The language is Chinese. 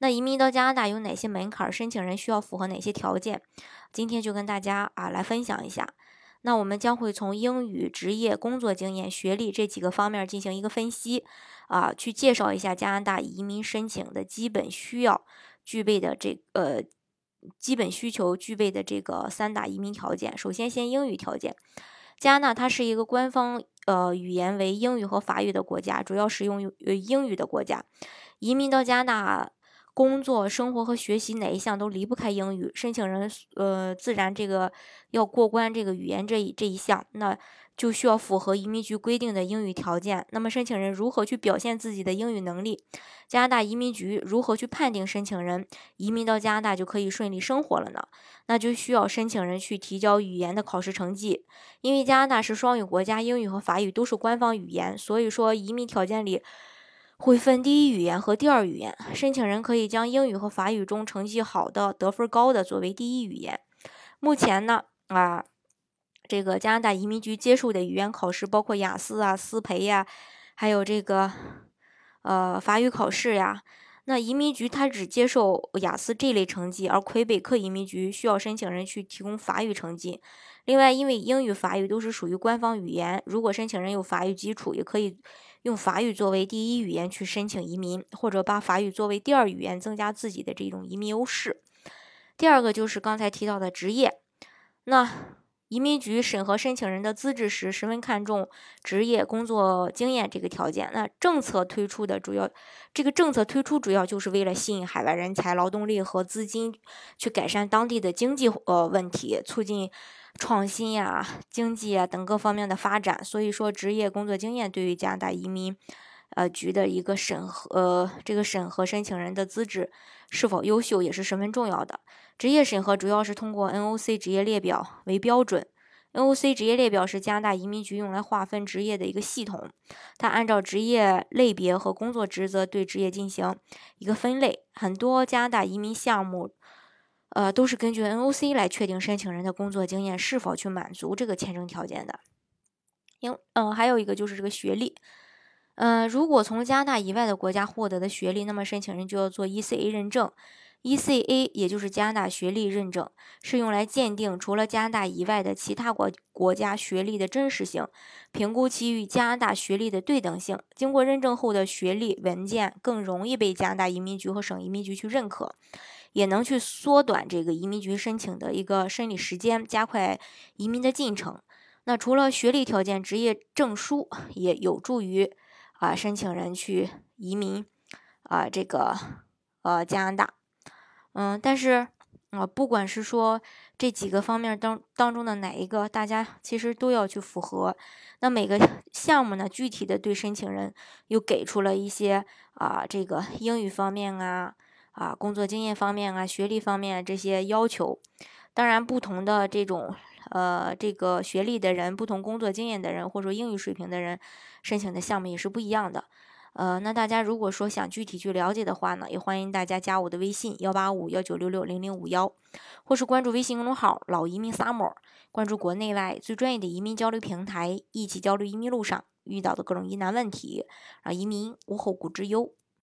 那移民到加拿大有哪些门槛？申请人需要符合哪些条件？今天就跟大家啊来分享一下。那我们将会从英语、职业、工作经验、学历这几个方面进行一个分析，啊，去介绍一下加拿大移民申请的基本需要具备的这呃基本需求具备的这个三大移民条件。首先，先英语条件。加拿大它是一个官方呃语言为英语和法语的国家，主要使用呃英语的国家。移民到加拿大。工作、生活和学习哪一项都离不开英语，申请人呃自然这个要过关这个语言这一这一项，那就需要符合移民局规定的英语条件。那么申请人如何去表现自己的英语能力？加拿大移民局如何去判定申请人移民到加拿大就可以顺利生活了呢？那就需要申请人去提交语言的考试成绩，因为加拿大是双语国家，英语和法语都是官方语言，所以说移民条件里。会分第一语言和第二语言，申请人可以将英语和法语中成绩好的、得分高的作为第一语言。目前呢，啊，这个加拿大移民局接受的语言考试包括雅思啊、思培呀，还有这个呃法语考试呀。那移民局它只接受雅思这类成绩，而魁北克移民局需要申请人去提供法语成绩。另外，因为英语、法语都是属于官方语言，如果申请人有法语基础，也可以用法语作为第一语言去申请移民，或者把法语作为第二语言，增加自己的这种移民优势。第二个就是刚才提到的职业，那。移民局审核申请人的资质时，十分看重职业工作经验这个条件。那政策推出的主要，这个政策推出主要就是为了吸引海外人才、劳动力和资金，去改善当地的经济呃问题，促进创新呀、经济啊等各方面的发展。所以说，职业工作经验对于加拿大移民呃局的一个审核，呃这个审核申请人的资质是否优秀也是十分重要的。职业审核主要是通过 NOC 职业列表为标准。NOC 职业列表是加拿大移民局用来划分职业的一个系统，它按照职业类别和工作职责对职业进行一个分类。很多加拿大移民项目，呃，都是根据 NOC 来确定申请人的工作经验是否去满足这个签证条件的。因嗯，还有一个就是这个学历，嗯，如果从加拿大以外的国家获得的学历，那么申请人就要做 ECA 认证。ECA 也就是加拿大学历认证，是用来鉴定除了加拿大以外的其他国国家学历的真实性，评估其与加拿大学历的对等性。经过认证后的学历文件更容易被加拿大移民局和省移民局去认可，也能去缩短这个移民局申请的一个审理时间，加快移民的进程。那除了学历条件，职业证书也有助于啊申请人去移民啊这个呃加拿大。嗯，但是，啊，不管是说这几个方面当当中的哪一个，大家其实都要去符合。那每个项目呢，具体的对申请人又给出了一些啊，这个英语方面啊，啊，工作经验方面啊，学历方面这些要求。当然，不同的这种呃，这个学历的人，不同工作经验的人，或者说英语水平的人，申请的项目也是不一样的。呃，那大家如果说想具体去了解的话呢，也欢迎大家加我的微信幺八五幺九六六零零五幺，或是关注微信公众号“老移民 summer”，关注国内外最专业的移民交流平台，一起交流移民路上遇到的各种疑难问题，让移民无后顾之忧。